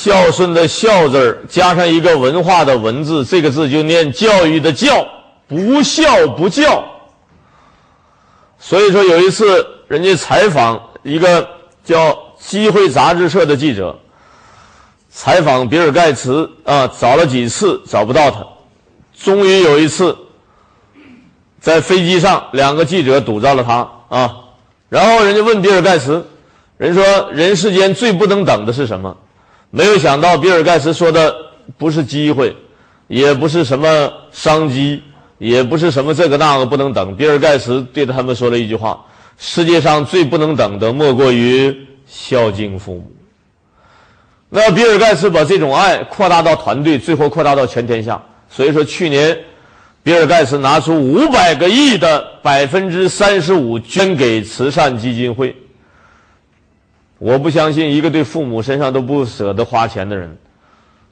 孝顺的孝字儿加上一个文化的文字，这个字就念教育的教，不孝不教。所以说有一次，人家采访一个叫机会杂志社的记者，采访比尔盖茨啊，找了几次找不到他，终于有一次，在飞机上，两个记者堵着了他啊，然后人家问比尔盖茨，人说人世间最不能等的是什么？没有想到，比尔盖茨说的不是机会，也不是什么商机，也不是什么这个那个不能等。比尔盖茨对他们说了一句话：“世界上最不能等的，莫过于孝敬父母。”那比尔盖茨把这种爱扩大到团队，最后扩大到全天下。所以说，去年比尔盖茨拿出五百个亿的百分之三十五捐给慈善基金会。我不相信一个对父母身上都不舍得花钱的人，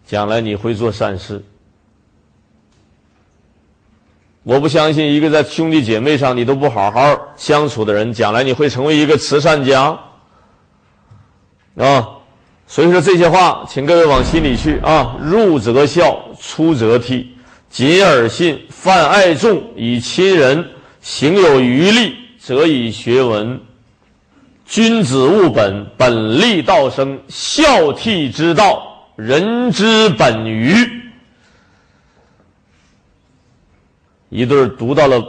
将来你会做善事。我不相信一个在兄弟姐妹上你都不好好相处的人，将来你会成为一个慈善家。啊，所以说这些话，请各位往心里去啊。入则孝，出则悌，谨而信，泛爱众，以亲仁，行有余力，则以学文。君子务本，本立道生，孝悌之道，人之本于。一对读到了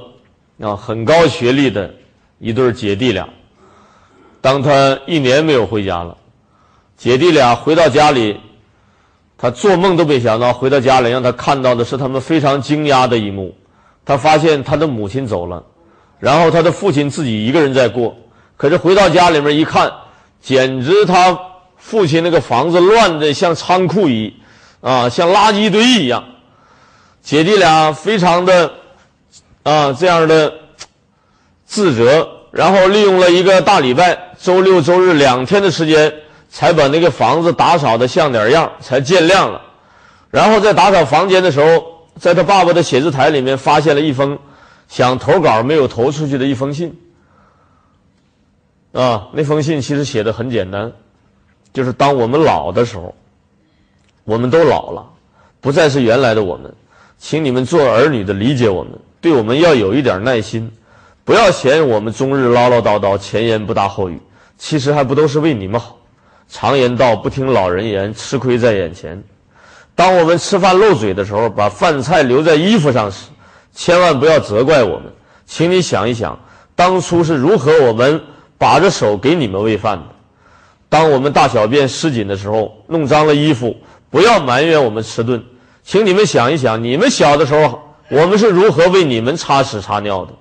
啊很高学历的一对姐弟俩，当他一年没有回家了，姐弟俩回到家里，他做梦都没想到回到家里让他看到的是他们非常惊讶的一幕，他发现他的母亲走了，然后他的父亲自己一个人在过。可是回到家里面一看，简直他父亲那个房子乱的像仓库一，啊，像垃圾堆一样。姐弟俩非常的啊这样的自责，然后利用了一个大礼拜，周六周日两天的时间，才把那个房子打扫的像点样，才见亮了。然后在打扫房间的时候，在他爸爸的写字台里面发现了一封想投稿没有投出去的一封信。啊，那封信其实写的很简单，就是当我们老的时候，我们都老了，不再是原来的我们，请你们做儿女的理解我们，对我们要有一点耐心，不要嫌我们终日唠唠叨叨，前言不搭后语，其实还不都是为你们好。常言道，不听老人言，吃亏在眼前。当我们吃饭漏嘴的时候，把饭菜留在衣服上时，千万不要责怪我们，请你想一想，当初是如何我们。把着手给你们喂饭的，当我们大小便失禁的时候，弄脏了衣服，不要埋怨我们迟钝，请你们想一想，你们小的时候，我们是如何为你们擦屎擦尿的。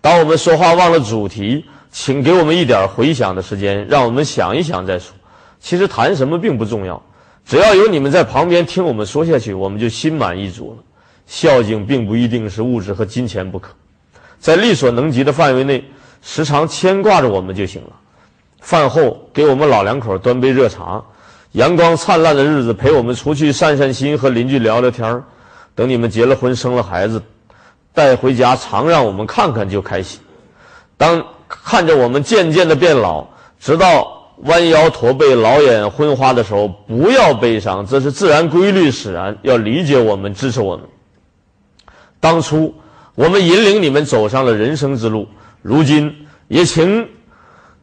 当我们说话忘了主题，请给我们一点回想的时间，让我们想一想再说。其实谈什么并不重要，只要有你们在旁边听我们说下去，我们就心满意足了。孝敬并不一定是物质和金钱不可，在力所能及的范围内。时常牵挂着我们就行了。饭后给我们老两口端杯热茶，阳光灿烂的日子陪我们出去散散心，和邻居聊聊天等你们结了婚生了孩子，带回家常让我们看看就开心。当看着我们渐渐的变老，直到弯腰驼背、老眼昏花的时候，不要悲伤，这是自然规律使然。要理解我们，支持我们。当初我们引领你们走上了人生之路。如今也请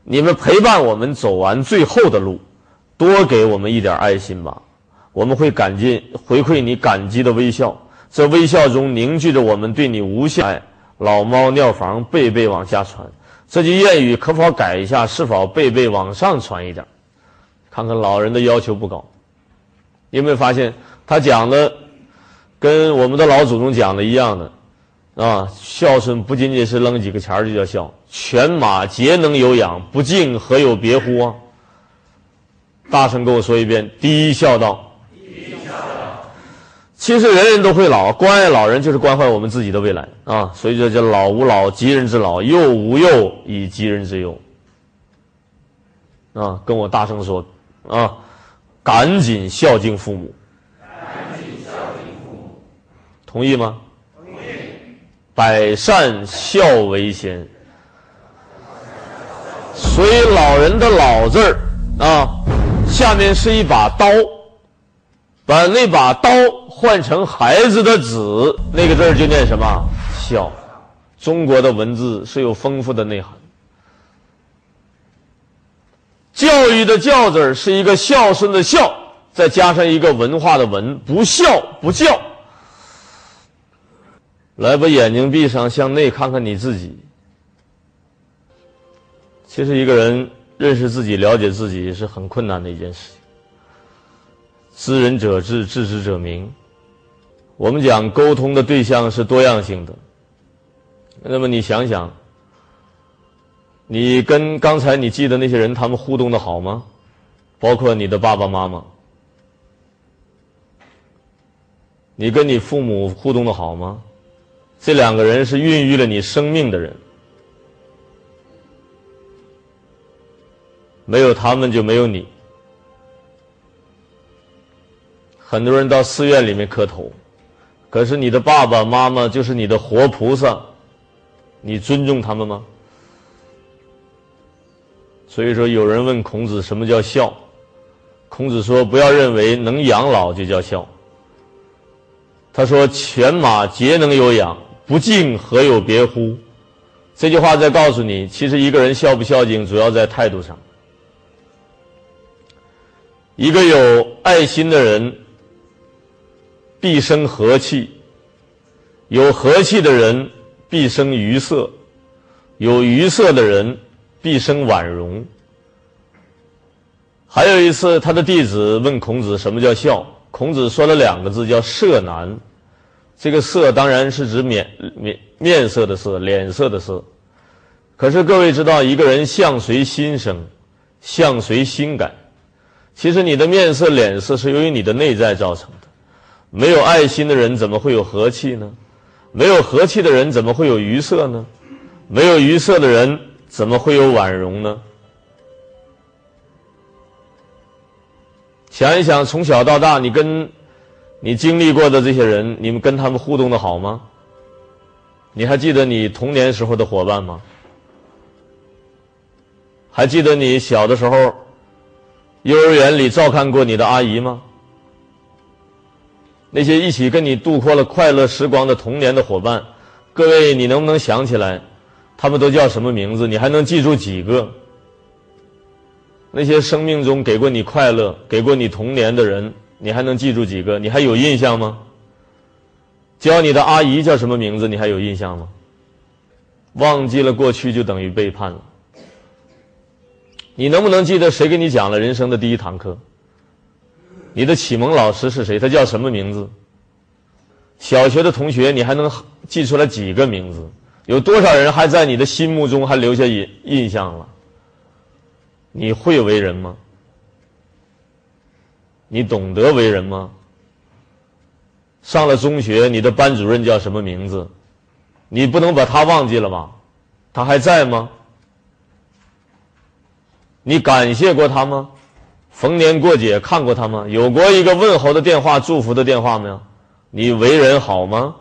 你们陪伴我们走完最后的路，多给我们一点爱心吧，我们会感激回馈你感激的微笑，这微笑中凝聚着我们对你无限爱。老猫尿房辈辈往下传，这句谚语可否改一下？是否辈辈往上传一点？看看老人的要求不高，有没有发现他讲的跟我们的老祖宗讲的一样的？啊，孝顺不仅仅是扔几个钱就叫孝，犬马皆能有养，不敬何有别乎啊？大声跟我说一遍：第一孝道。第一孝道。其实人人都会老，关爱老人就是关怀我们自己的未来啊！所以这叫老吾老及人之老，幼吾幼以及人之幼。啊，跟我大声说啊，赶紧孝敬父母。赶紧孝敬父母。同意吗？百善孝为先，所以老人的老字儿啊，下面是一把刀把那把刀换成孩子的子，那个字儿就念什么？孝。中国的文字是有丰富的内涵。教育的教字儿是一个孝顺的孝，再加上一个文化的文，不孝不教。来，把眼睛闭上，向内看看你自己。其实，一个人认识自己、了解自己是很困难的一件事情。知人者智，自知者明。我们讲沟通的对象是多样性的。那么，你想想，你跟刚才你记得那些人，他们互动的好吗？包括你的爸爸妈妈，你跟你父母互动的好吗？这两个人是孕育了你生命的人，没有他们就没有你。很多人到寺院里面磕头，可是你的爸爸妈妈就是你的活菩萨，你尊重他们吗？所以说，有人问孔子什么叫孝，孔子说：不要认为能养老就叫孝。他说：犬马皆能有养。不敬何有别乎？这句话在告诉你，其实一个人孝不孝敬，主要在态度上。一个有爱心的人，必生和气；有和气的人，必生愉色；有愉色的人，必生婉容。还有一次，他的弟子问孔子什么叫孝，孔子说了两个字，叫色难。这个色当然是指面面面色的色，脸色的色。可是各位知道，一个人相随心生，相随心改。其实你的面色、脸色是由于你的内在造成的。没有爱心的人怎么会有和气呢？没有和气的人怎么会有愉色呢？没有愉色的人怎么会有婉容呢？想一想，从小到大，你跟。你经历过的这些人，你们跟他们互动的好吗？你还记得你童年时候的伙伴吗？还记得你小的时候，幼儿园里照看过你的阿姨吗？那些一起跟你度过了快乐时光的童年的伙伴，各位，你能不能想起来，他们都叫什么名字？你还能记住几个？那些生命中给过你快乐、给过你童年的人。你还能记住几个？你还有印象吗？教你的阿姨叫什么名字？你还有印象吗？忘记了过去就等于背叛了。你能不能记得谁给你讲了人生的第一堂课？你的启蒙老师是谁？他叫什么名字？小学的同学你还能记出来几个名字？有多少人还在你的心目中还留下印印象了？你会为人吗？你懂得为人吗？上了中学，你的班主任叫什么名字？你不能把他忘记了吧？他还在吗？你感谢过他吗？逢年过节看过他吗？有过一个问候的电话、祝福的电话没有？你为人好吗？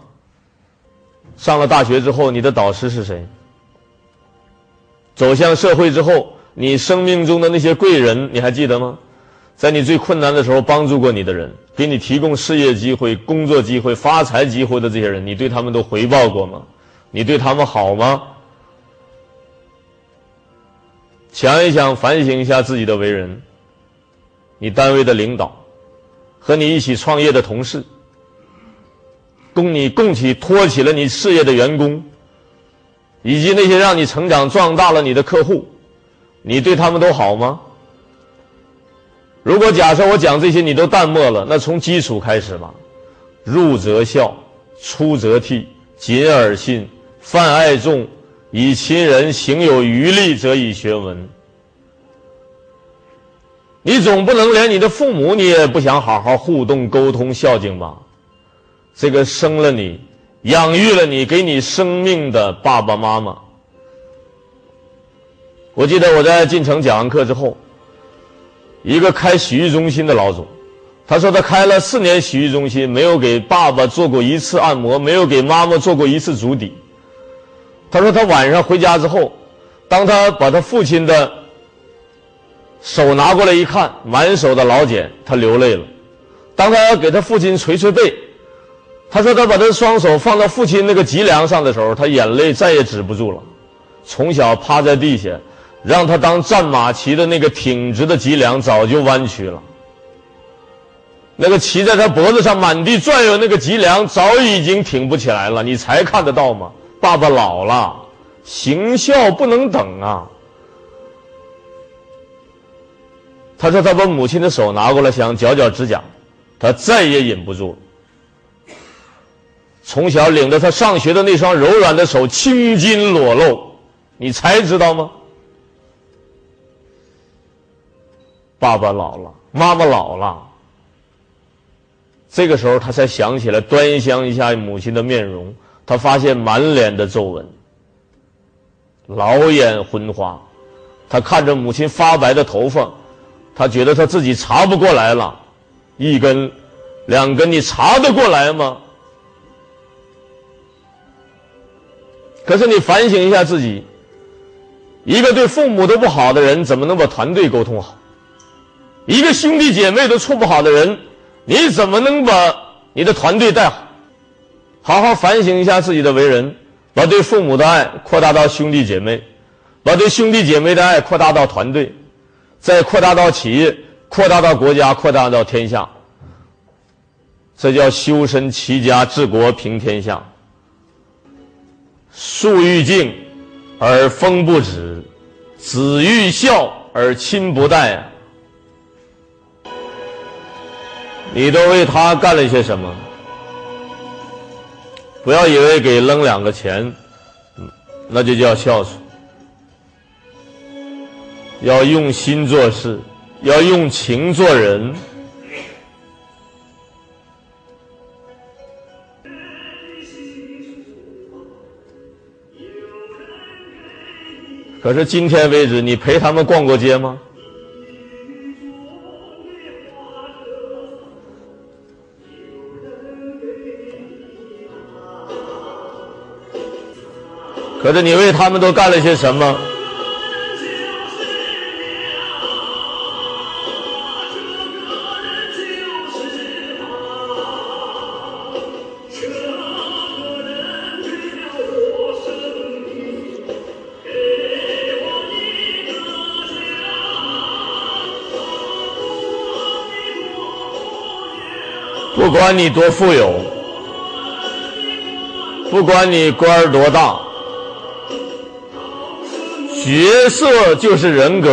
上了大学之后，你的导师是谁？走向社会之后，你生命中的那些贵人，你还记得吗？在你最困难的时候帮助过你的人，给你提供事业机会、工作机会、发财机会的这些人，你对他们都回报过吗？你对他们好吗？想一想，反省一下自己的为人。你单位的领导，和你一起创业的同事，供你供起托起了你事业的员工，以及那些让你成长壮大了你的客户，你对他们都好吗？如果假设我讲这些你都淡漠了，那从基础开始吧。入则孝，出则悌，谨而信，泛爱众，以亲仁，行有余力，则以学文。你总不能连你的父母你也不想好好互动、沟通、孝敬吧？这个生了你、养育了你、给你生命的爸爸妈妈，我记得我在进城讲完课之后。一个开洗浴中心的老总，他说他开了四年洗浴中心，没有给爸爸做过一次按摩，没有给妈妈做过一次足底。他说他晚上回家之后，当他把他父亲的手拿过来一看，满手的老茧，他流泪了。当他要给他父亲捶捶背，他说他把他双手放到父亲那个脊梁上的时候，他眼泪再也止不住了。从小趴在地下，让他当战马骑的那个挺直的脊梁早就弯曲了。那个骑在他脖子上满地转悠那个脊梁早已经挺不起来了，你才看得到吗？爸爸老了，行孝不能等啊。他说他把母亲的手拿过来想绞绞指甲，他再也忍不住了。从小领着他上学的那双柔软的手青筋裸露。你才知道吗？爸爸老了，妈妈老了。这个时候，他才想起来端详一下母亲的面容。他发现满脸的皱纹，老眼昏花。他看着母亲发白的头发，他觉得他自己查不过来了。一根、两根，你查得过来吗？可是你反省一下自己。一个对父母都不好的人，怎么能把团队沟通好？一个兄弟姐妹都处不好的人，你怎么能把你的团队带好？好好反省一下自己的为人，把对父母的爱扩大到兄弟姐妹，把对兄弟姐妹的爱扩大到团队，再扩大到企业，扩大到国家，扩大到天下。这叫修身齐家治国平天下。树欲静。而风不止，子欲孝而亲不待你都为他干了些什么？不要以为给扔两个钱，那就叫孝顺。要用心做事，要用情做人。可是今天为止，你陪他们逛过街吗？可是你为他们都干了些什么？不管你多富有，不管你官儿多大，角色就是人格。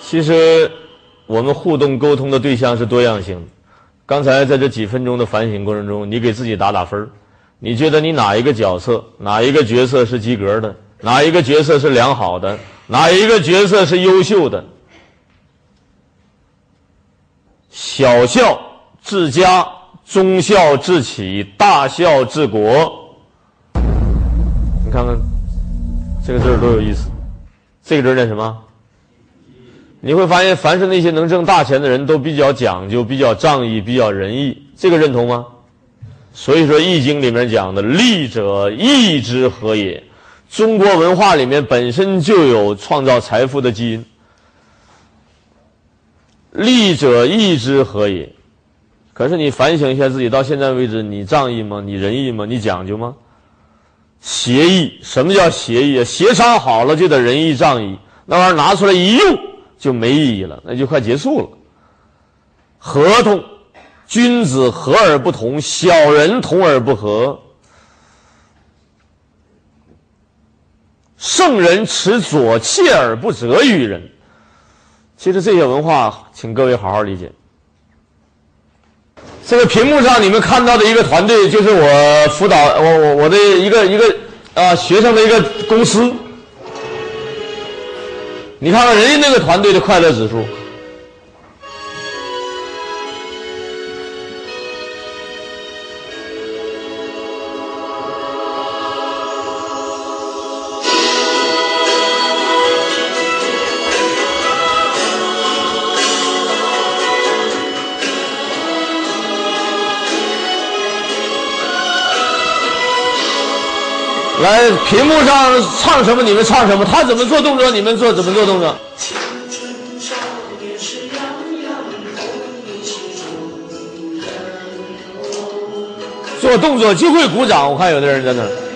其实，我们互动沟通的对象是多样性的。刚才在这几分钟的反省过程中，你给自己打打分你觉得你哪一个角色、哪一个角色是及格的？哪一个角色是良好的？哪一个角色是优秀的？小孝治家，中孝治企，大孝治国。你看看这个字儿多有意思！这个字念什么？你会发现，凡是那些能挣大钱的人都比较讲究、比较仗义、比较仁义，这个认同吗？所以说，《易经》里面讲的“利者义之和也”，中国文化里面本身就有创造财富的基因。利者义之和也，可是你反省一下自己，到现在为止，你仗义吗？你仁义吗？你讲究吗？协议，什么叫协议啊？协商好了就得仁义仗义，那玩意儿拿出来一用。就没意义了，那就快结束了。合同，君子和而不同，小人同而不和。圣人持左契而不责于人。其实这些文化，请各位好好理解。这个屏幕上你们看到的一个团队，就是我辅导我我我的一个一个啊学生的一个公司。你看看人家那个团队的快乐指数。来，屏幕上唱什么你们唱什么，他怎么做动作你们做怎么做动作。做动作就会鼓掌，我看有的人在那。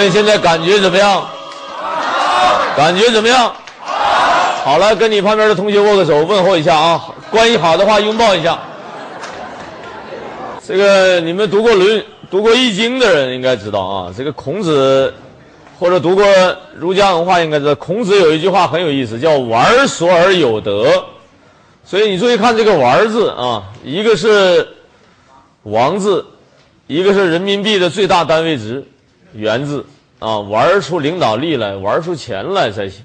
们现在感觉怎么样？感觉怎么样？好了，跟你旁边的同学握个手，问候一下啊！关系好的话，拥抱一下。这个你们读过《论》、读过《易经》的人应该知道啊。这个孔子，或者读过儒家文化应该知道，孔子有一句话很有意思，叫“玩所而有得”。所以你注意看这个“玩”字啊，一个是“王”字，一个是人民币的最大单位值。元”字啊，玩出领导力来，玩出钱来才行。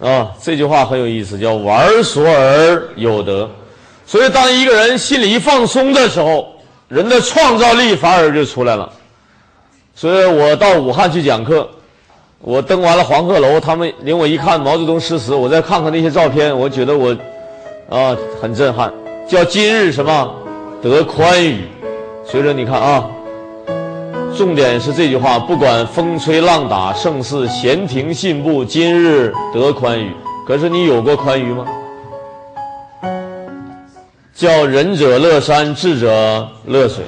啊，这句话很有意思，叫“玩所而有得”。所以，当一个人心里一放松的时候，人的创造力反而就出来了。所以我到武汉去讲课，我登完了黄鹤楼，他们领我一看毛泽东诗词，我再看看那些照片，我觉得我啊很震撼。叫今日什么得宽裕？所以说，你看啊。重点是这句话：不管风吹浪打，盛世闲庭信步，今日得宽裕。可是你有过宽裕吗？叫仁者乐山，智者乐水。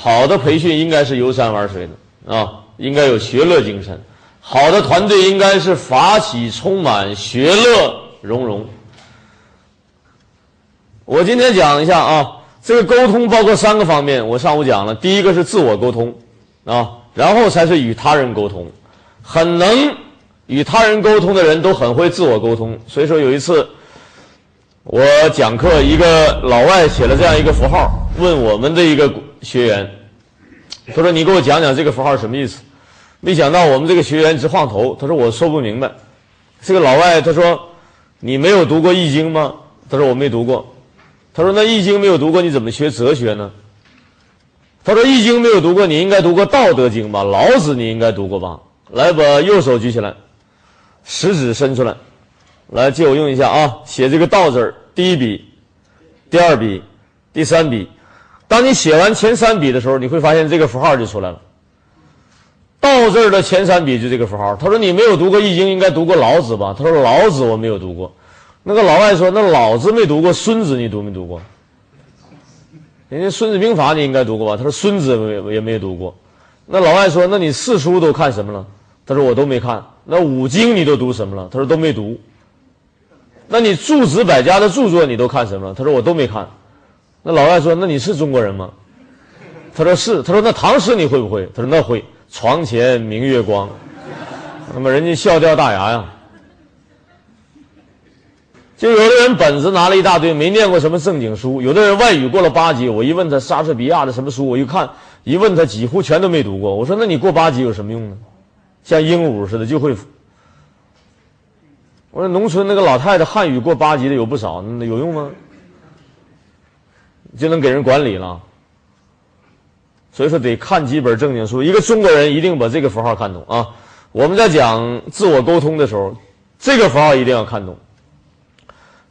好的培训应该是游山玩水的啊，应该有学乐精神。好的团队应该是法喜充满，学乐融融。我今天讲一下啊，这个沟通包括三个方面。我上午讲了，第一个是自我沟通。啊，然后才是与他人沟通，很能与他人沟通的人都很会自我沟通。所以说有一次我讲课，一个老外写了这样一个符号，问我们的一个学员，他说：“你给我讲讲这个符号什么意思？”没想到我们这个学员直晃头，他说：“我说不明白。”这个老外他说：“你没有读过《易经》吗？”他说：“我没读过。”他说：“那《易经》没有读过，你怎么学哲学呢？”他说：“易经没有读过，你应该读过《道德经》吧？老子你应该读过吧？来，把右手举起来，食指伸出来，来借我用一下啊！写这个‘道’字儿，第一笔，第二笔，第三笔。当你写完前三笔的时候，你会发现这个符号就出来了。‘道’字的前三笔就这个符号。他说：‘你没有读过《易经》，应该读过老子吧？’他说：‘老子我没有读过。’那个老外说：‘那老子没读过，孙子你读没读过？’”人家《孙子兵法》你应该读过吧？他说：“孙子也也没读过。”那老外说：“那你四书都看什么了？”他说：“我都没看。”那五经你都读什么了？他说：“都没读。”那你诸子百家的著作你都看什么了？他说：“我都没看。”那老外说：“那你是中国人吗？”他说：“是。”他说：“那唐诗你会不会？”他说：“那会。”床前明月光，那么人家笑掉大牙呀。就有的人本子拿了一大堆，没念过什么正经书；有的人外语过了八级，我一问他莎士比亚的什么书，我一看一问他几乎全都没读过。我说：“那你过八级有什么用呢？像鹦鹉似的就会。”我说：“农村那个老太太汉语过八级的有不少，那有用吗？就能给人管理了。所以说得看几本正经书。一个中国人一定把这个符号看懂啊！我们在讲自我沟通的时候，这个符号一定要看懂。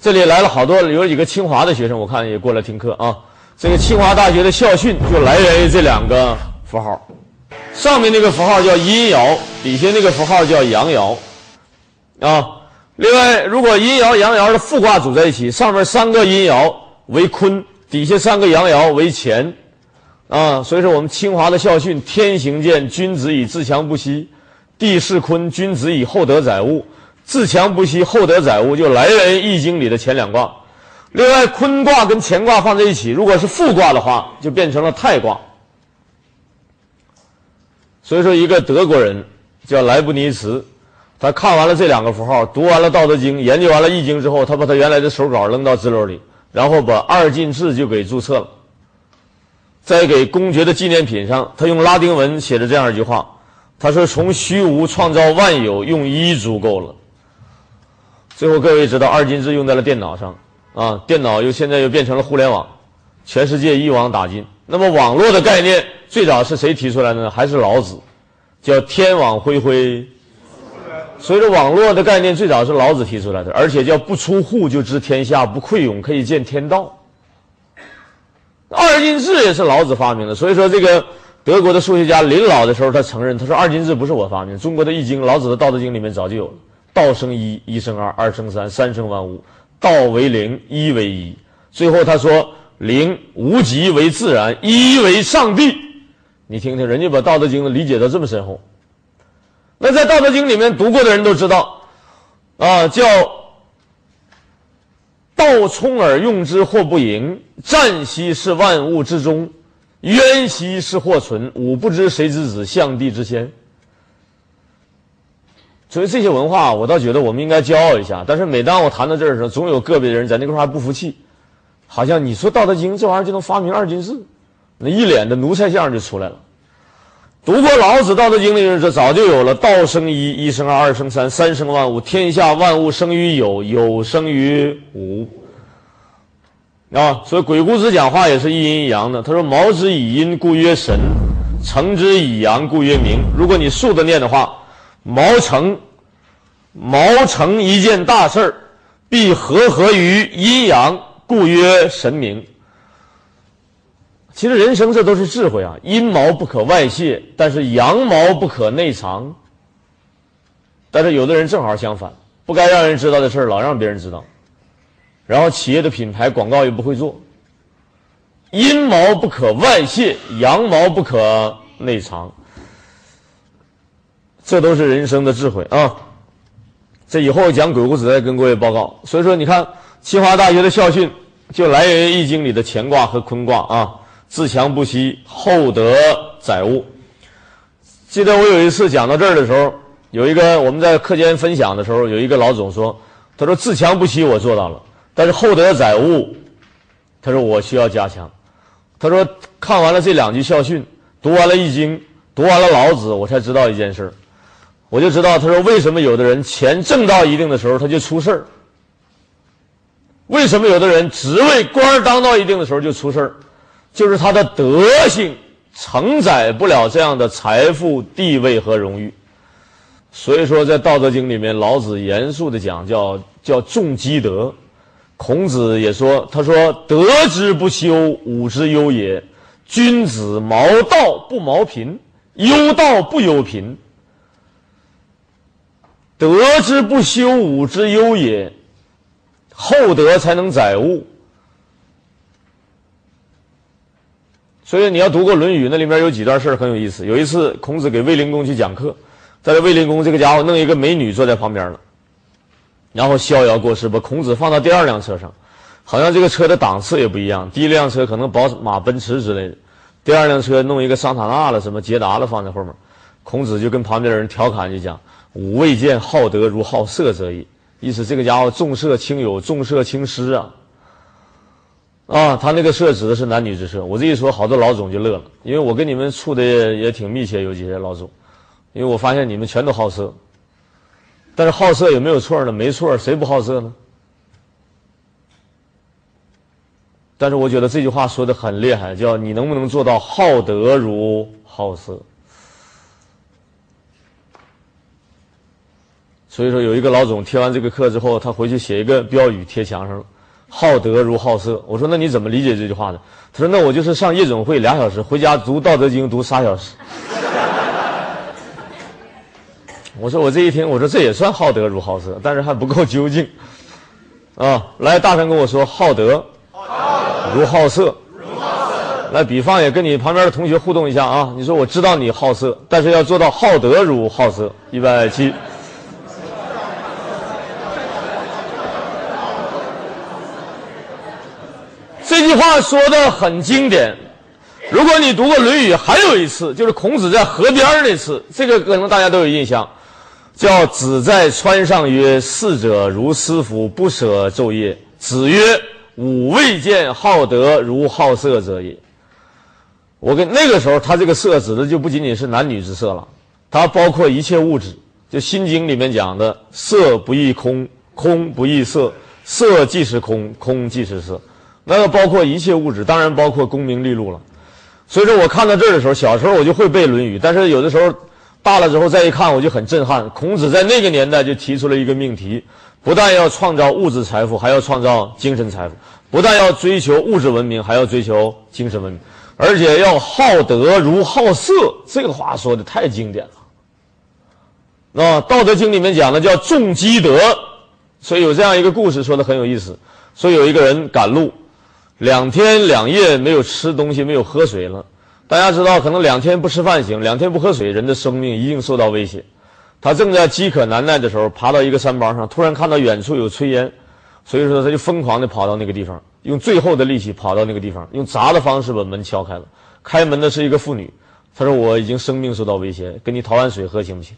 这里来了好多，有几个清华的学生，我看也过来听课啊。这个清华大学的校训就来源于这两个符号，上面那个符号叫阴爻，底下那个符号叫阳爻，啊。另外，如果阴爻、阳爻的复卦组在一起，上面三个阴爻为坤，底下三个阳爻为乾，啊。所以说，我们清华的校训：天行健，君子以自强不息；地势坤，君子以厚德载物。自强不息，厚德载物，就来源于《易经》里的前两卦。另外，坤卦跟乾卦放在一起，如果是复卦的话，就变成了太卦。所以说，一个德国人叫莱布尼茨，他看完了这两个符号，读完了《道德经》，研究完了《易经》之后，他把他原来的手稿扔到纸篓里，然后把二进制就给注册了。在给公爵的纪念品上，他用拉丁文写着这样一句话：“他说，从虚无创造万有，用一足够了。”最后，各位知道二进制用在了电脑上，啊，电脑又现在又变成了互联网，全世界一网打尽。那么，网络的概念最早是谁提出来的呢？还是老子，叫天网恢恢。所以说，网络的概念最早是老子提出来的，而且叫不出户就知天下，不窥勇可以见天道。二进制也是老子发明的。所以说，这个德国的数学家临老的时候，他承认，他说二进制不是我发明，中国的易经、老子的道德经里面早就有了。道生一，一生二，二生三，三生万物。道为零，一为一。最后他说：零无极为自然，一为上帝。你听听，人家把《道德经》理解的这么深厚。那在《道德经》里面读过的人都知道，啊，叫道冲而用之，或不盈；战兮是万物之中，渊兮是或存。吾不知谁之子，象帝之先。所以这些文化，我倒觉得我们应该骄傲一下。但是每当我谈到这儿的时候，总有个别的人在那块还不服气，好像你说《道德经》这玩意儿就能发明二进制，那一脸的奴才相就出来了。读过老子《道德经》的人说，早就有了“道生一，一生二，二生三，三生万物。天下万物生于有，有生于无。”啊，所以鬼谷子讲话也是一阴一阳的。他说：“毛之以阴，故曰神；成之以阳，故曰明。”如果你竖着念的话。毛成，毛成一件大事儿，必和合于阴阳，故曰神明。其实人生这都是智慧啊，阴毛不可外泄，但是阳毛不可内藏。但是有的人正好相反，不该让人知道的事儿老让别人知道，然后企业的品牌广告也不会做。阴毛不可外泄，阳毛不可内藏。这都是人生的智慧啊！这以后讲鬼谷子再跟各位报告。所以说，你看清华大学的校训就来源于《易经》里的乾卦和坤卦啊，自强不息，厚德载物。记得我有一次讲到这儿的时候，有一个我们在课间分享的时候，有一个老总说：“他说自强不息我做到了，但是厚德载物，他说我需要加强。”他说看完了这两句校训，读完了《易经》，读完了老子，我才知道一件事儿。我就知道，他说为什么有的人钱挣到一定的时候他就出事儿？为什么有的人职位官当到一定的时候就出事儿？就是他的德性承载不了这样的财富、地位和荣誉。所以说，在《道德经》里面，老子严肃的讲，叫叫重积德。孔子也说，他说德之不修，武之忧也。君子谋道不谋贫，忧道不忧贫。德之不修，武之忧也。厚德才能载物。所以你要读过《论语》，那里面有几段事很有意思。有一次，孔子给卫灵公去讲课，在这卫灵公这个家伙弄一个美女坐在旁边了，然后逍遥过世，把孔子放到第二辆车上，好像这个车的档次也不一样。第一辆车可能宝马、奔驰之类的，第二辆车弄一个桑塔纳了、什么捷达了放在后面。孔子就跟旁边的人调侃就讲。吾未见好德如好色者也。意思这个家伙重色轻友，重色轻师啊。啊，他那个色指的是男女之色。我这一说，好多老总就乐了，因为我跟你们处的也挺密切，有几些老总，因为我发现你们全都好色。但是好色有没有错呢？没错，谁不好色呢？但是我觉得这句话说的很厉害，叫你能不能做到好德如好色？所以说，有一个老总贴完这个课之后，他回去写一个标语贴墙上了：“好德如好色。”我说：“那你怎么理解这句话呢？”他说：“那我就是上夜总会俩小时，回家读《道德经》读仨小时。”我说：“我这一听，我说这也算好德如好色，但是还不够究竟。”啊，来，大声跟我说：“好德如好色。”来，比方也跟你旁边的同学互动一下啊！你说我知道你好色，但是要做到好德如好色。一百七，这句话说的很经典。如果你读过《论语》，还有一次就是孔子在河边那次，这个可能大家都有印象，叫“子在川上曰：‘逝者如斯夫，不舍昼夜。’子曰：‘吾未见好德如好色者也。’”我跟那个时候，他这个色指的就不仅仅是男女之色了，它包括一切物质。就《心经》里面讲的“色不异空，空不异色，色即是空，空即是色”，那个包括一切物质，当然包括功名利禄了。所以说我看到这儿的时候，小时候我就会背《论语》，但是有的时候大了之后再一看，我就很震撼。孔子在那个年代就提出了一个命题：不但要创造物质财富，还要创造精神财富；不但要追求物质文明，还要追求精神文明。而且要好德如好色，这个话说的太经典了。啊，《道德经》里面讲的叫重积德，所以有这样一个故事说的很有意思。说有一个人赶路，两天两夜没有吃东西，没有喝水了。大家知道，可能两天不吃饭行，两天不喝水，人的生命一定受到威胁。他正在饥渴难耐的时候，爬到一个山包上，突然看到远处有炊烟，所以说他就疯狂的跑到那个地方。用最后的力气跑到那个地方，用砸的方式把门敲开了。开门的是一个妇女，她说：“我已经生命受到威胁，给你讨碗水喝行不行？”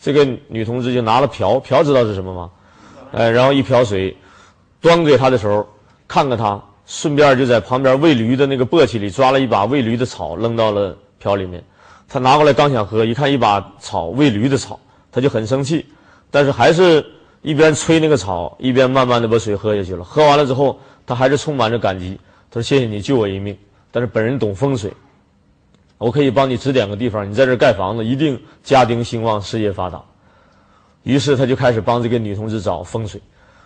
这个女同志就拿了瓢，瓢知道是什么吗？哎，然后一瓢水端给他的时候，看看他，顺便就在旁边喂驴的那个簸箕里抓了一把喂驴的草，扔到了瓢里面。他拿过来刚想喝，一看一把草喂驴的草，他就很生气，但是还是一边吹那个草，一边慢慢的把水喝下去了。喝完了之后。他还是充满着感激，他说：“谢谢你救我一命，但是本人懂风水，我可以帮你指点个地方，你在这盖房子一定家丁兴旺，事业发达。”于是他就开始帮这个女同志找风水。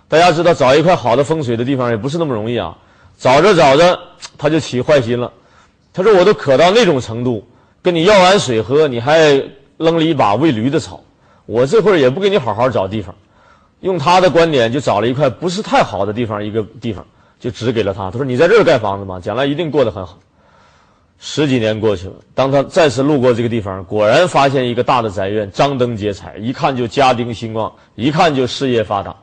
大家知道，找一块好的风水的地方也不是那么容易啊。找着找着，他就起坏心了。他说：“我都渴到那种程度，跟你要碗水喝，你还扔了一把喂驴的草，我这会儿也不给你好好找地方。”用他的观点，就找了一块不是太好的地方，一个地方。就指给了他，他说：“你在这儿盖房子吗？将来一定过得很好。”十几年过去了，当他再次路过这个地方，果然发现一个大的宅院，张灯结彩，一看就家丁兴旺，一看就事业发达。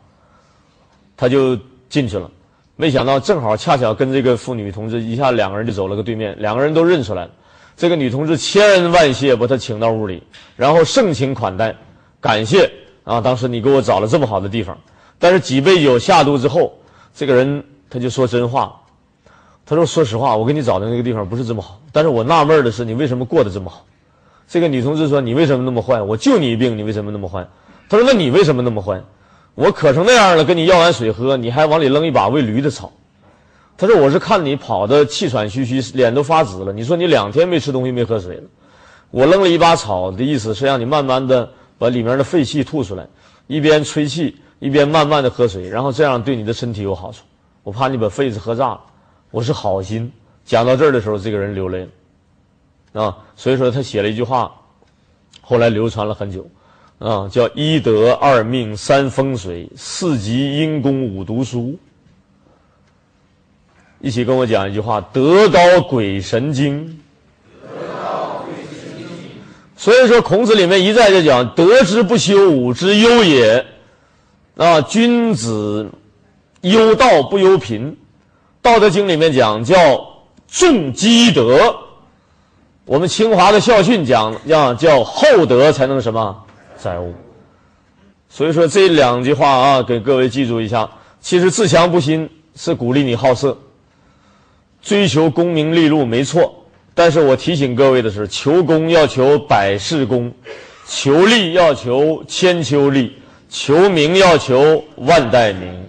他就进去了，没想到正好恰巧跟这个妇女同志一下两个人就走了个对面，两个人都认出来了。这个女同志千恩万谢把他请到屋里，然后盛情款待，感谢啊，当时你给我找了这么好的地方。但是几杯酒下肚之后，这个人。他就说真话，他说：“说实话，我给你找的那个地方不是这么好，但是我纳闷的是，你为什么过得这么好？”这个女同志说：“你为什么那么坏？我救你一命，你为什么那么坏？”他说：“那你为什么那么坏？我渴成那样了，跟你要碗水喝，你还往里扔一把喂驴的草。”他说：“我是看你跑的气喘吁吁，脸都发紫了。你说你两天没吃东西，没喝水了，我扔了一把草的意思是让你慢慢的把里面的废气吐出来，一边吹气一边慢慢的喝水，然后这样对你的身体有好处。”我怕你把肺子喝炸了，我是好心。讲到这儿的时候，这个人流泪了，啊，所以说他写了一句话，后来流传了很久，啊，叫一德二命三风水四积阴功五读书。一起跟我讲一句话：德高鬼神经。所以说，孔子里面一再就讲：德之不修，武之忧也。啊，君子。忧道不忧贫，《道德经》里面讲叫重积德。我们清华的校训讲要叫厚德才能什么载物。所以说这两句话啊，给各位记住一下。其实自强不息是鼓励你好色，追求功名利禄没错。但是我提醒各位的是，求功要求百世功，求利要求千秋利，求名要求万代名。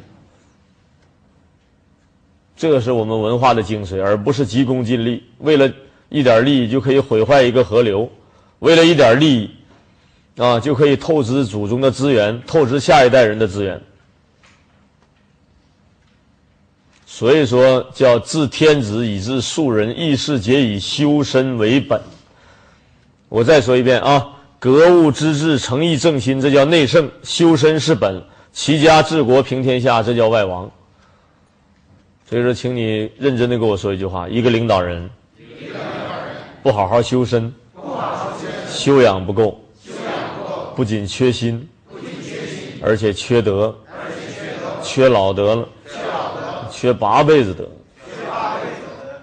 这是我们文化的精髓，而不是急功近利。为了一点利益就可以毁坏一个河流，为了一点利益啊，就可以透支祖宗的资源，透支下一代人的资源。所以说，叫自天子以至庶人，议事皆以修身为本。我再说一遍啊，格物致知，诚意正心，这叫内圣；修身是本，齐家治国平天下，这叫外王。所以说，请你认真的跟我说一句话：一个领导人，不好好修身，修养不够，不仅缺心，而且缺德，缺老德了。缺八辈子德，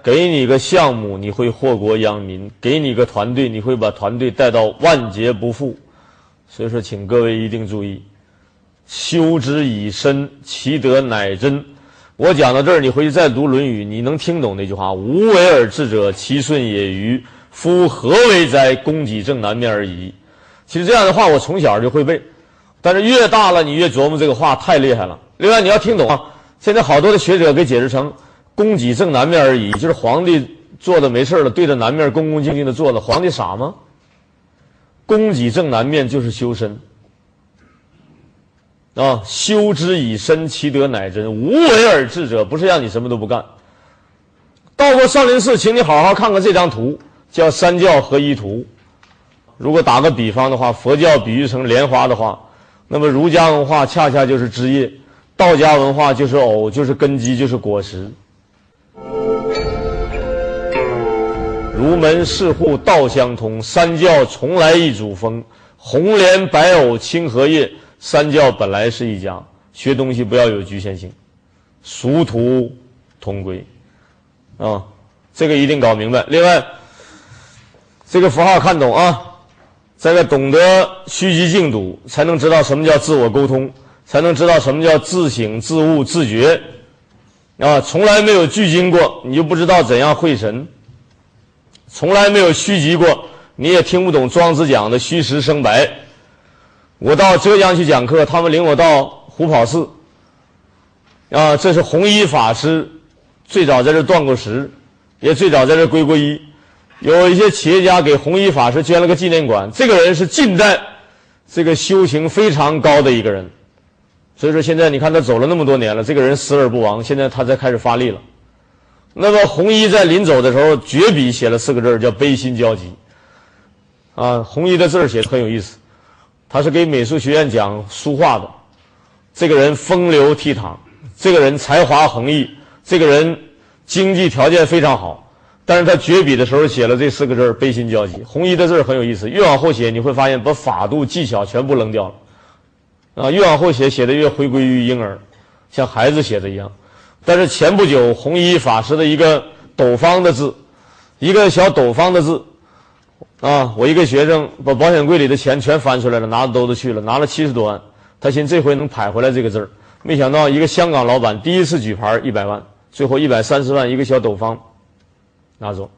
给你个项目你会祸国殃民，给你个团队你会把团队带到万劫不复。所以说，请各位一定注意，修之以身，其德乃真。我讲到这儿，你回去再读《论语》，你能听懂那句话：“无为而治者，其顺也与？夫何为哉？供给正南面而已。”其实这样的话，我从小就会背，但是越大了，你越琢磨这个话太厉害了。另外，你要听懂啊。现在好多的学者给解释成“供给正南面而已”，就是皇帝坐的没事了，对着南面恭恭敬敬的坐着。皇帝傻吗？供给正南面就是修身啊，修之以身，其德乃真。无为而治者，不是让你什么都不干。到过少林寺，请你好好看看这张图，叫三教合一图。如果打个比方的话，佛教比喻成莲花的话，那么儒家文化恰恰就是枝叶。道家文化就是藕，就是根基，就是果实。儒门四户道相通，三教从来一主峰。红莲白藕青荷叶，三教本来是一家。学东西不要有局限性，殊途同归。啊，这个一定搞明白。另外，这个符号看懂啊，这个懂得虚极静笃，才能知道什么叫自我沟通。才能知道什么叫自省、自悟、自觉，啊，从来没有聚精过，你就不知道怎样会神；从来没有虚极过，你也听不懂庄子讲的虚实生白。我到浙江去讲课，他们领我到虎跑寺，啊，这是弘一法师最早在这断过食，也最早在这皈过依。有一些企业家给弘一法师捐了个纪念馆。这个人是近代这个修行非常高的一个人。所以说，现在你看他走了那么多年了，这个人死而不亡，现在他才开始发力了。那么，弘一在临走的时候，绝笔写了四个字叫“悲心交集”。啊，弘一的字写的很有意思，他是给美术学院讲书画的。这个人风流倜傥，这个人才华横溢，这个人经济条件非常好，但是他绝笔的时候写了这四个字“悲心交集”。红衣的字很有意思，越往后写，你会发现把法度技巧全部扔掉了。啊，越往后写，写的越回归于婴儿，像孩子写的一样。但是前不久，红衣法师的一个斗方的字，一个小斗方的字，啊，我一个学生把保险柜里的钱全翻出来了，拿着兜子去了，拿了七十多万。他寻思这回能拍回来这个字儿，没想到一个香港老板第一次举牌一百万，最后一百三十万一个小斗方拿走。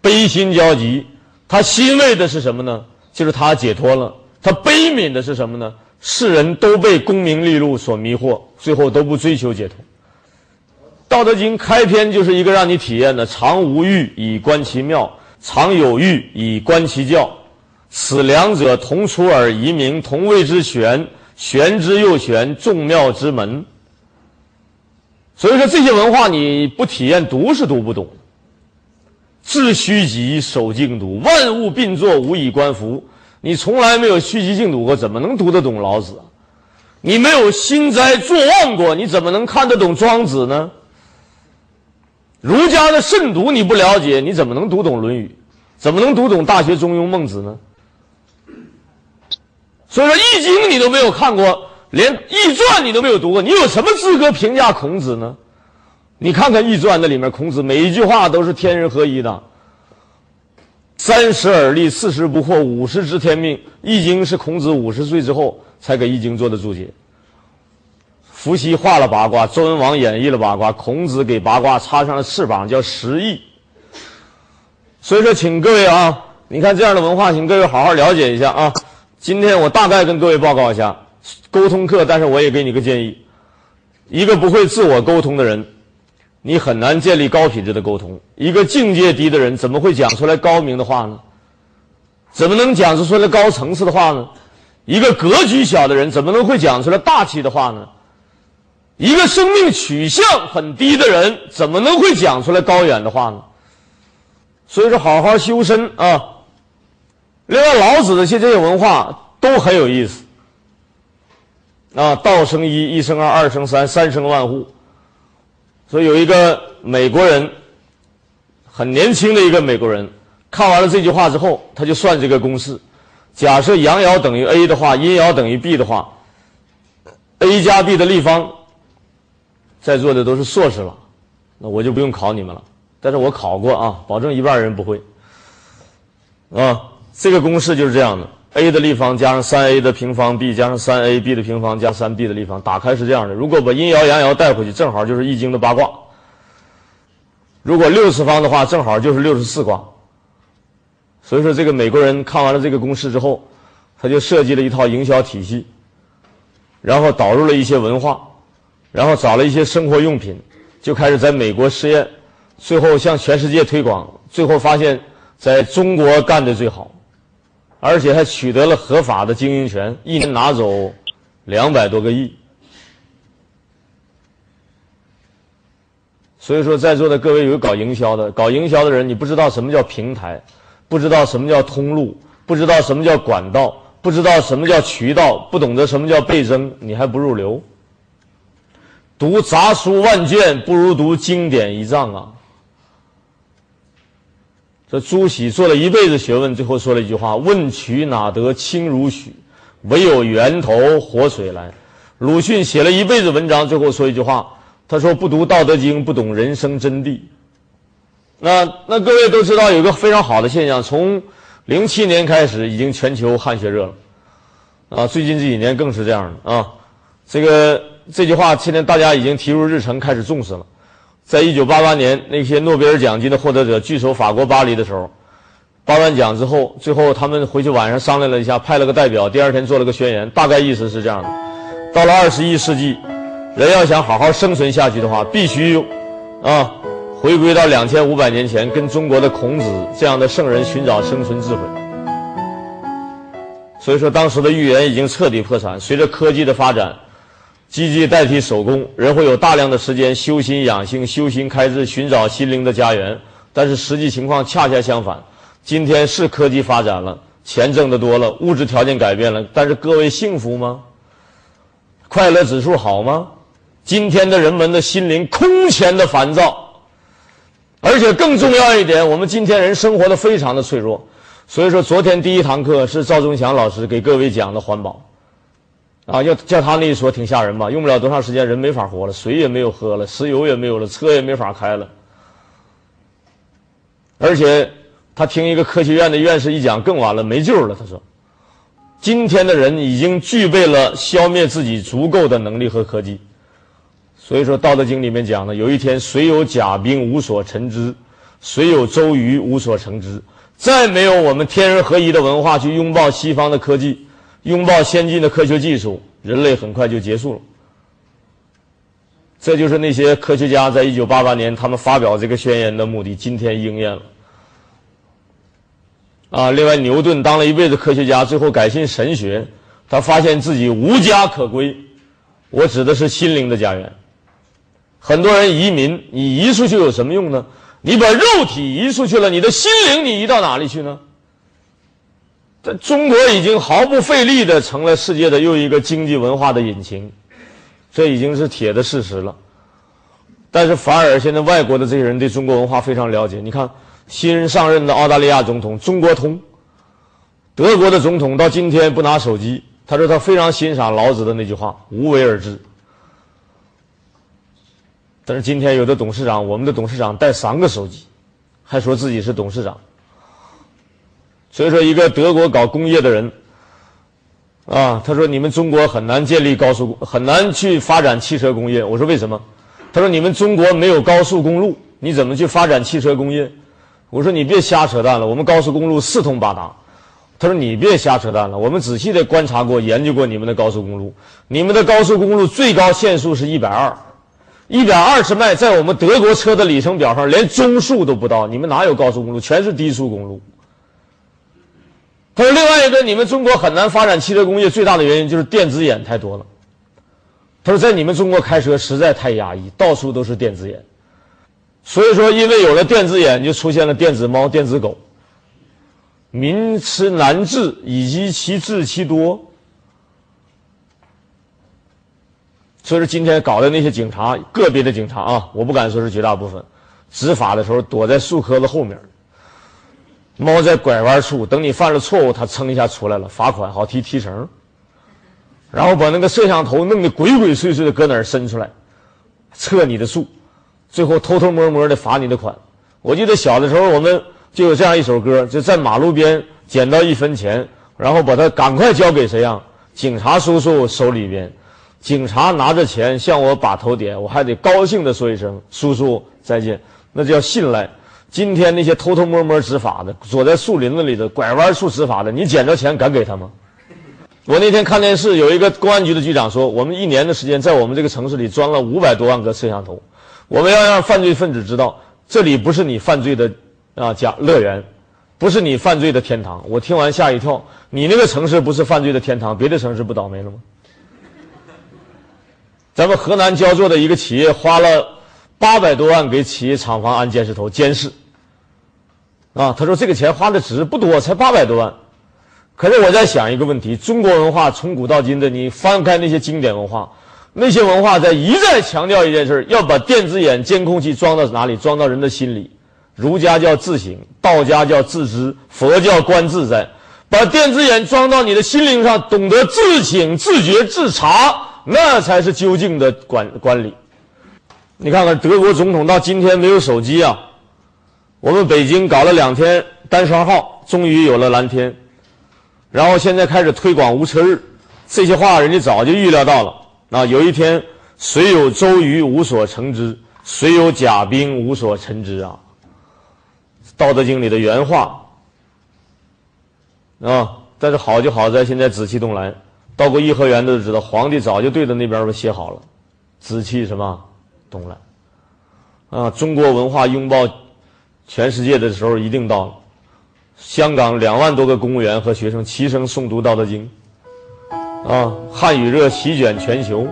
悲心交集，他欣慰的是什么呢？就是他解脱了。他悲悯的是什么呢？世人都被功名利禄所迷惑，最后都不追求解脱。《道德经》开篇就是一个让你体验的：“常无欲以观其妙，常有欲以观其教。此两者，同出而异名，同谓之玄。玄之又玄，众妙之门。”所以说，这些文化你不体验读是读不懂。致虚极，守静笃，万物并作，无以观夫。你从来没有虚极静笃过，怎么能读得懂老子？你没有心斋坐忘过，你怎么能看得懂庄子呢？儒家的慎独你不了解，你怎么能读懂《论语》？怎么能读懂《大学》《中庸》《孟子》呢？所以说，《易经》你都没有看过，连《易传》你都没有读过，你有什么资格评价孔子呢？你看看《易传》那里面，孔子每一句话都是天人合一的。三十而立，四十不惑，五十知天命。《易经》是孔子五十岁之后才给《易经》做的注解。伏羲画了八卦，周文王演绎了八卦，孔子给八卦插上了翅膀，叫十翼。所以说，请各位啊，你看这样的文化，请各位好好了解一下啊。今天我大概跟各位报告一下沟通课，但是我也给你个建议：一个不会自我沟通的人。你很难建立高品质的沟通。一个境界低的人，怎么会讲出来高明的话呢？怎么能讲出来高层次的话呢？一个格局小的人怎么能会讲出来大气的话呢？一个生命取向很低的人怎么能会讲出来高远的话呢？所以说，好好修身啊。另外，老子的这些文化都很有意思啊。道生一，一生二，二生三，三生万物。所以有一个美国人，很年轻的一个美国人，看完了这句话之后，他就算这个公式：假设阳爻等于 a 的话，阴爻等于 b 的话，a 加 b 的立方，在座的都是硕士了，那我就不用考你们了。但是我考过啊，保证一半人不会。啊，这个公式就是这样的：a 的立方加上三 a 的平方 b 加上三 a b 的平方加三 b 的立方。打开是这样的：如果把阴爻阳爻带回去，正好就是易经的八卦。如果六次方的话，正好就是六十四卦。所以说，这个美国人看完了这个公式之后，他就设计了一套营销体系，然后导入了一些文化，然后找了一些生活用品，就开始在美国试验。最后向全世界推广，最后发现在中国干的最好，而且还取得了合法的经营权，一年拿走两百多个亿。所以说，在座的各位有搞营销的，搞营销的人，你不知道什么叫平台，不知道什么叫通路，不知道什么叫管道，不知道什么叫渠道，不懂得什么叫倍增，你还不入流。读杂书万卷，不如读经典一丈啊！这朱熹做了一辈子学问，最后说了一句话：“问渠哪得清如许？唯有源头活水来。”鲁迅写了一辈子文章，最后说一句话：“他说不读《道德经》，不懂人生真谛。”那那各位都知道，有个非常好的现象，从零七年开始，已经全球汉学热了，啊，最近这几年更是这样的啊。这个这句话，现在大家已经提入日程，开始重视了。在一九八八年，那些诺贝尔奖金的获得者聚首法国巴黎的时候，颁完奖之后，最后他们回去晚上商量了一下，派了个代表，第二天做了个宣言，大概意思是这样的：到了二十一世纪，人要想好好生存下去的话，必须啊，回归到两千五百年前，跟中国的孔子这样的圣人寻找生存智慧。所以说，当时的预言已经彻底破产。随着科技的发展。机器代替手工，人会有大量的时间修心养性、修心开智、寻找心灵的家园。但是实际情况恰恰相反，今天是科技发展了，钱挣得多了，物质条件改变了，但是各位幸福吗？快乐指数好吗？今天的人们的心灵空前的烦躁，而且更重要一点，我们今天人生活的非常的脆弱。所以说，昨天第一堂课是赵忠祥老师给各位讲的环保。啊，要叫他那一说挺吓人吧？用不了多长时间，人没法活了，水也没有喝了，石油也没有了，车也没法开了。而且他听一个科学院的院士一讲，更完了，没救了。他说，今天的人已经具备了消灭自己足够的能力和科技。所以说，《道德经》里面讲的，有一天谁有甲兵无所陈之，谁有周瑜无所成之。再没有我们天人合一的文化去拥抱西方的科技。拥抱先进的科学技术，人类很快就结束了。这就是那些科学家在一九八八年他们发表这个宣言的目的，今天应验了。啊，另外，牛顿当了一辈子科学家，最后改信神学，他发现自己无家可归。我指的是心灵的家园。很多人移民，你移出去有什么用呢？你把肉体移出去了，你的心灵你移到哪里去呢？在中国已经毫不费力的成了世界的又一个经济文化的引擎，这已经是铁的事实了。但是反而现在外国的这些人对中国文化非常了解。你看新上任的澳大利亚总统中国通，德国的总统到今天不拿手机，他说他非常欣赏老子的那句话“无为而治”。但是今天有的董事长，我们的董事长带三个手机，还说自己是董事长。所以说，一个德国搞工业的人，啊，他说你们中国很难建立高速，很难去发展汽车工业。我说为什么？他说你们中国没有高速公路，你怎么去发展汽车工业？我说你别瞎扯淡了，我们高速公路四通八达。他说你别瞎扯淡了，我们仔细的观察过、研究过你们的高速公路，你们的高速公路最高限速是一百二，一百二十迈，在我们德国车的里程表上连中速都不到，你们哪有高速公路？全是低速公路。他说另外一个，你们中国很难发展汽车工业最大的原因就是电子眼太多了。他说在你们中国开车实在太压抑，到处都是电子眼。所以说，因为有了电子眼，就出现了电子猫、电子狗。民吃难治，以及其治其多。所以说，今天搞的那些警察，个别的警察啊，我不敢说是绝大部分，执法的时候躲在树棵子后面，猫在拐弯处，等你犯了错误，它噌一下出来了，罚款好提提成，然后把那个摄像头弄得鬼鬼祟祟的搁哪儿伸出来，测你的速。最后偷偷摸摸的罚你的款。我记得小的时候，我们就有这样一首歌：就在马路边捡到一分钱，然后把它赶快交给谁呀？警察叔叔手里边。警察拿着钱向我把头点，我还得高兴的说一声“叔叔再见”，那叫信赖。今天那些偷偷摸摸执法的，躲在树林子里的，拐弯处执法的，你捡着钱敢给他吗？我那天看电视，有一个公安局的局长说，我们一年的时间在我们这个城市里装了五百多万个摄像头。我们要让犯罪分子知道，这里不是你犯罪的啊家乐园，不是你犯罪的天堂。我听完吓一跳，你那个城市不是犯罪的天堂，别的城市不倒霉了吗？咱们河南焦作的一个企业花了八百多万给企业厂房安监视头监视，啊，他说这个钱花的值不多，才八百多万。可是我在想一个问题：中国文化从古到今的，你翻开那些经典文化。那些文化在一再强调一件事要把电子眼、监控器装到哪里？装到人的心里。儒家叫自省，道家叫自知，佛教观自在。把电子眼装到你的心灵上，懂得自省、自觉、自查，那才是究竟的管管理。你看看德国总统到今天没有手机啊？我们北京搞了两天单双号，终于有了蓝天。然后现在开始推广无车日，这些话人家早就预料到了。那有一天，虽有周瑜无所成之，虽有甲兵无所成之啊。《道德经》里的原话啊，但是好就好在现在紫气东来，到过颐和园的都知道，皇帝早就对着那边儿写好了，紫气什么东来啊。中国文化拥抱全世界的时候一定到了。香港两万多个公务员和学生齐声诵读《道德经》。啊，汉语热席卷全球，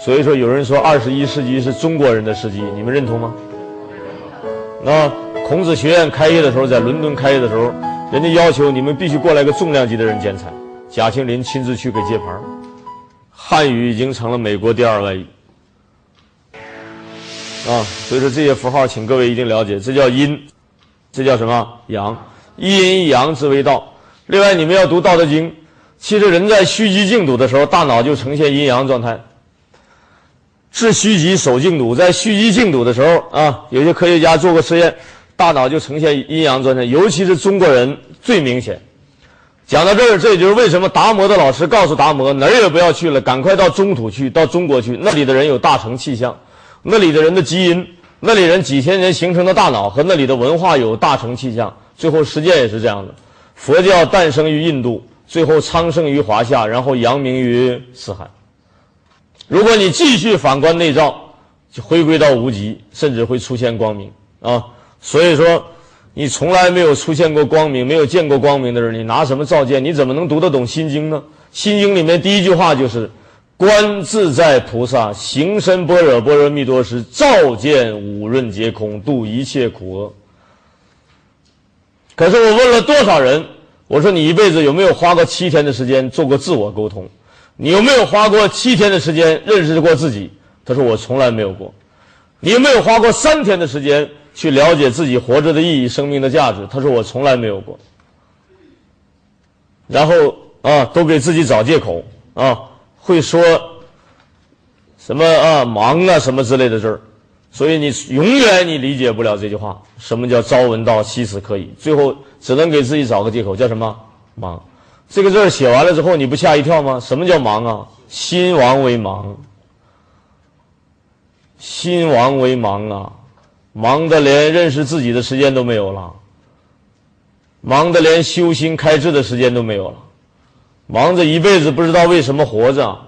所以说有人说二十一世纪是中国人的世纪，你们认同吗？那孔子学院开业的时候，在伦敦开业的时候，人家要求你们必须过来个重量级的人剪彩，贾庆林亲自去给接盘汉语已经成了美国第二外语。啊，所以说这些符号，请各位一定了解，这叫阴，这叫什么阳？一阴一阳之为道。另外，你们要读《道德经》。其实人在虚极静笃的时候，大脑就呈现阴阳状态。治虚极守静笃，在虚极静笃的时候啊，有些科学家做过实验，大脑就呈现阴阳状态。尤其是中国人最明显。讲到这儿，这也就是为什么达摩的老师告诉达摩哪儿也不要去了，赶快到中土去，到中国去，那里的人有大成气象，那里的人的基因，那里人几千年形成的大脑和那里的文化有大成气象。最后实践也是这样的，佛教诞生于印度。最后昌盛于华夏，然后扬名于四海。如果你继续反观内照，就回归到无极，甚至会出现光明啊！所以说，你从来没有出现过光明，没有见过光明的人，你拿什么照见？你怎么能读得懂《心经》呢？《心经》里面第一句话就是“观自在菩萨行深般若波罗蜜多时，照见五蕴皆空，度一切苦厄”。可是我问了多少人？我说你一辈子有没有花过七天的时间做过自我沟通？你有没有花过七天的时间认识过自己？他说我从来没有过。你有没有花过三天的时间去了解自己活着的意义、生命的价值？他说我从来没有过。然后啊，都给自己找借口啊，会说什么啊忙啊什么之类的字儿，所以你永远你理解不了这句话，什么叫朝闻道，夕死可矣？最后。只能给自己找个借口，叫什么忙？这个字儿写完了之后，你不吓一跳吗？什么叫忙啊？心亡为忙，心亡为忙啊！忙的连认识自己的时间都没有了，忙的连修心开智的时间都没有了，忙着一辈子不知道为什么活着，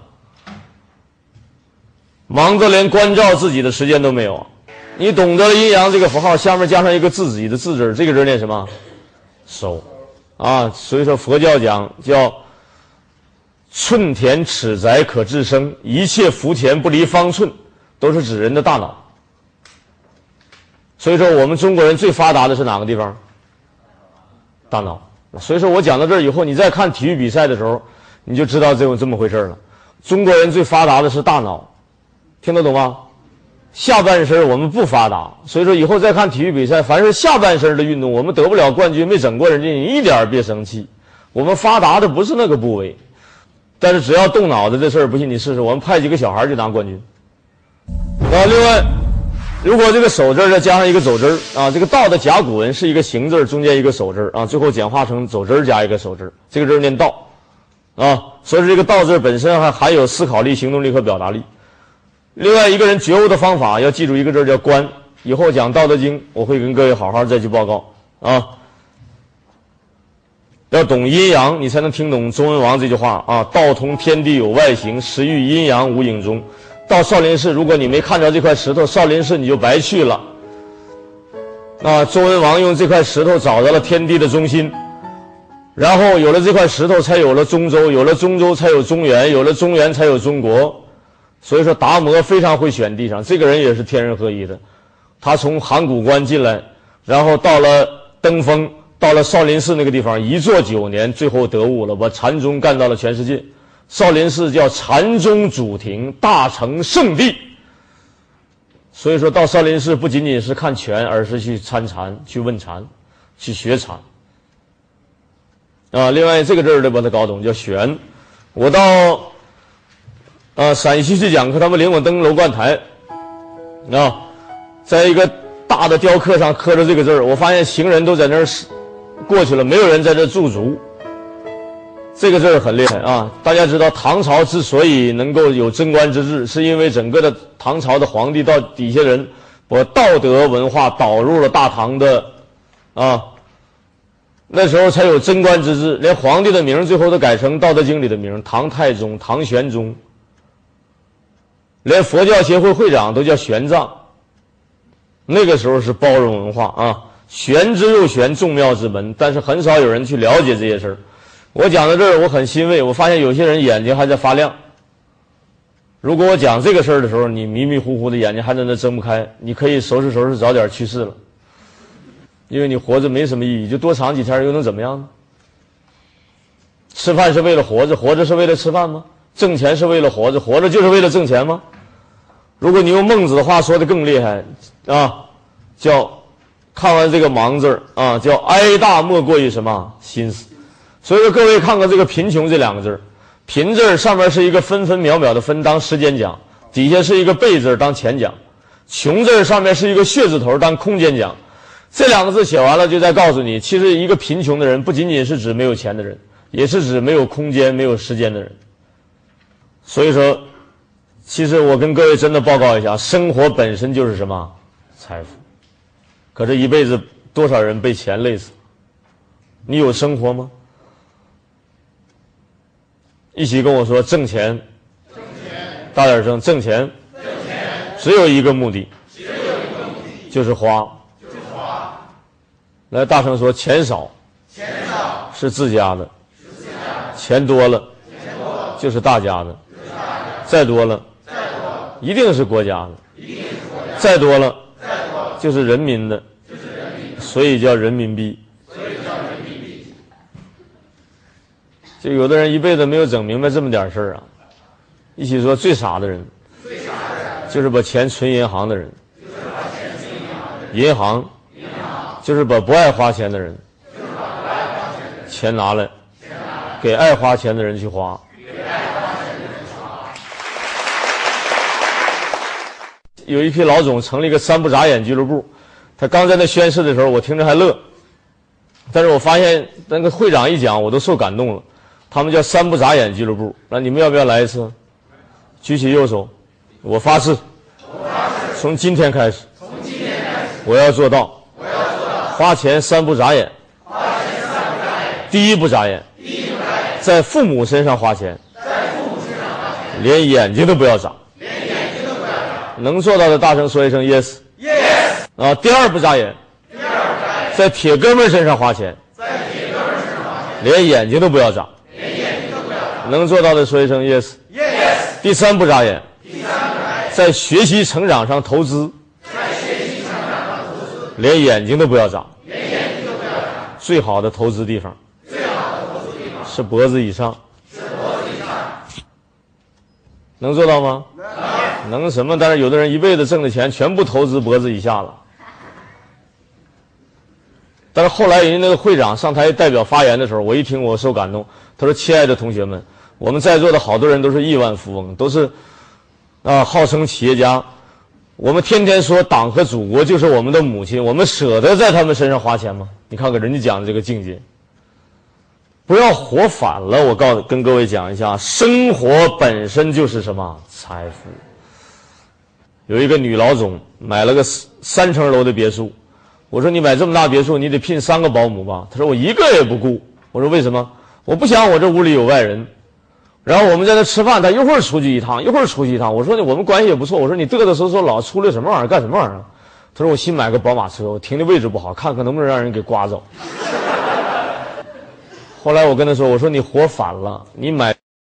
忙着连关照自己的时间都没有。你懂得了阴阳这个符号，下面加上一个自己的自字这个字念什么？收，啊，所以说佛教讲叫寸田尺宅可治生，一切福田不离方寸，都是指人的大脑。所以说我们中国人最发达的是哪个地方？大脑。所以说我讲到这儿以后，你再看体育比赛的时候，你就知道这有这么回事了。中国人最发达的是大脑，听得懂吗？下半身我们不发达，所以说以后再看体育比赛，凡是下半身的运动，我们得不了冠军，没整过人家，你一点别生气。我们发达的不是那个部位，但是只要动脑子这事儿，不信你试试，我们派几个小孩去拿冠军。啊，另外，如果这个手字再加上一个走之啊，这个道的甲骨文是一个行字中间一个手字啊，最后简化成走之加一个手字这个字念道，啊，所以说这个道字本身还含有思考力、行动力和表达力。另外一个人觉悟的方法，要记住一个字叫观。以后讲《道德经》，我会跟各位好好再去报告啊。要懂阴阳，你才能听懂周文王这句话啊。道通天地有外形，实育阴阳无影踪。到少林寺，如果你没看着这块石头，少林寺你就白去了。啊，周文王用这块石头找到了天地的中心，然后有了这块石头，才有了中州，有了中州才有中原，有了中原才有中国。所以说，达摩非常会选地上，这个人也是天人合一的。他从函谷关进来，然后到了登封，到了少林寺那个地方，一坐九年，最后得悟了，把禅宗干到了全世界。少林寺叫禅宗祖庭，大成圣地。所以说到少林寺不仅仅是看拳，而是去参禅、去问禅、去学禅。啊，另外这个字儿得把它搞懂，叫玄。我到。啊，陕西去讲课，他们领我登楼观台，啊，在一个大的雕刻上刻着这个字儿，我发现行人都在那儿过去了，没有人在这驻足。这个字儿很厉害啊！大家知道，唐朝之所以能够有贞观之治，是因为整个的唐朝的皇帝到底下人把道德文化导入了大唐的，啊，那时候才有贞观之治，连皇帝的名最后都改成《道德经》里的名，唐太宗、唐玄宗。连佛教协会会长都叫玄奘。那个时候是包容文化啊，玄之又玄，众妙之门。但是很少有人去了解这些事儿。我讲到这儿，我很欣慰，我发现有些人眼睛还在发亮。如果我讲这个事儿的时候，你迷迷糊糊的眼睛还在那睁不开，你可以收拾收拾，早点去世了。因为你活着没什么意义，就多长几天又能怎么样呢？吃饭是为了活着，活着是为了吃饭吗？挣钱是为了活着，活着就是为了挣钱吗？如果你用孟子的话说的更厉害，啊，叫看完这个“忙”字儿啊，叫哀大莫过于什么心思。所以说，各位看看这个“贫穷”这两个字儿，“贫”字儿上面是一个分分秒秒的“分”，当时间讲；底下是一个“贝”字儿当钱讲；“穷”字儿上面是一个“血”字头当空间讲。这两个字写完了，就再告诉你，其实一个贫穷的人，不仅仅是指没有钱的人，也是指没有空间、没有时间的人。所以说。其实我跟各位真的报告一下，生活本身就是什么财富，可这一辈子多少人被钱累死？你有生活吗？一起跟我说挣钱，挣钱，大点声，挣钱，挣钱，只有一个目的，只有一个目的，就是花，就是花。来，大声说，钱少，钱少是自家的，自家，钱多了，钱多就是大家的，就是大家，再多了。一定是国家的，再多了，就是人民的，所以叫人民币。就有的人一辈子没有整明白这么点事儿啊！一起说最傻的人，就是把钱存银行的人。银行，就是把不爱花钱的人，钱拿来，给爱花钱的人去花。有一批老总成立一个三不眨眼俱乐部，他刚在那宣誓的时候，我听着还乐。但是我发现那个会长一讲，我都受感动了。他们叫三不眨眼俱乐部，那你们要不要来一次？举起右手，我发誓，从今天开始，我要做到，花钱三不眨眼，第一不眨眼，在父母身上花钱，连眼睛都不要眨。能做到的，大声说一声 yes。yes。啊，第二不眨眼。第二不眨眼。在铁哥们身上花钱。在铁哥们身上连眼睛都不要眨。能做到的说一声 yes。yes。第三不眨眼。第三不眨眼。在学习成长上投资。在学习成长上投资。连眼睛都不要眨。连眼睛都不要眨。最好的投资地方。最好的投资地方。是脖子以上。是脖子以上。能做到吗？能。能什么？但是有的人一辈子挣的钱全部投资脖子以下了。但是后来人家那个会长上台代表发言的时候，我一听我受感动。他说：“亲爱的同学们，我们在座的好多人都是亿万富翁，都是啊号称企业家。我们天天说党和祖国就是我们的母亲，我们舍得在他们身上花钱吗？你看看人家讲的这个境界，不要活反了。我告诉跟各位讲一下，生活本身就是什么财富。有一个女老总买了个三层楼的别墅。”我说你买这么大别墅，你得聘三个保姆吧？她说我一个也不雇。我说为什么？我不想我这屋里有外人。然后我们在那吃饭，他一会儿出去一趟，一会儿出去一趟。我说我们关系也不错。我说你嘚嘚瑟瑟老出来什么玩意儿？干什么玩意儿？他说我新买个宝马车，我停的位置不好，看看能不能让人给刮走。后来我跟他说，我说你活反了，你买。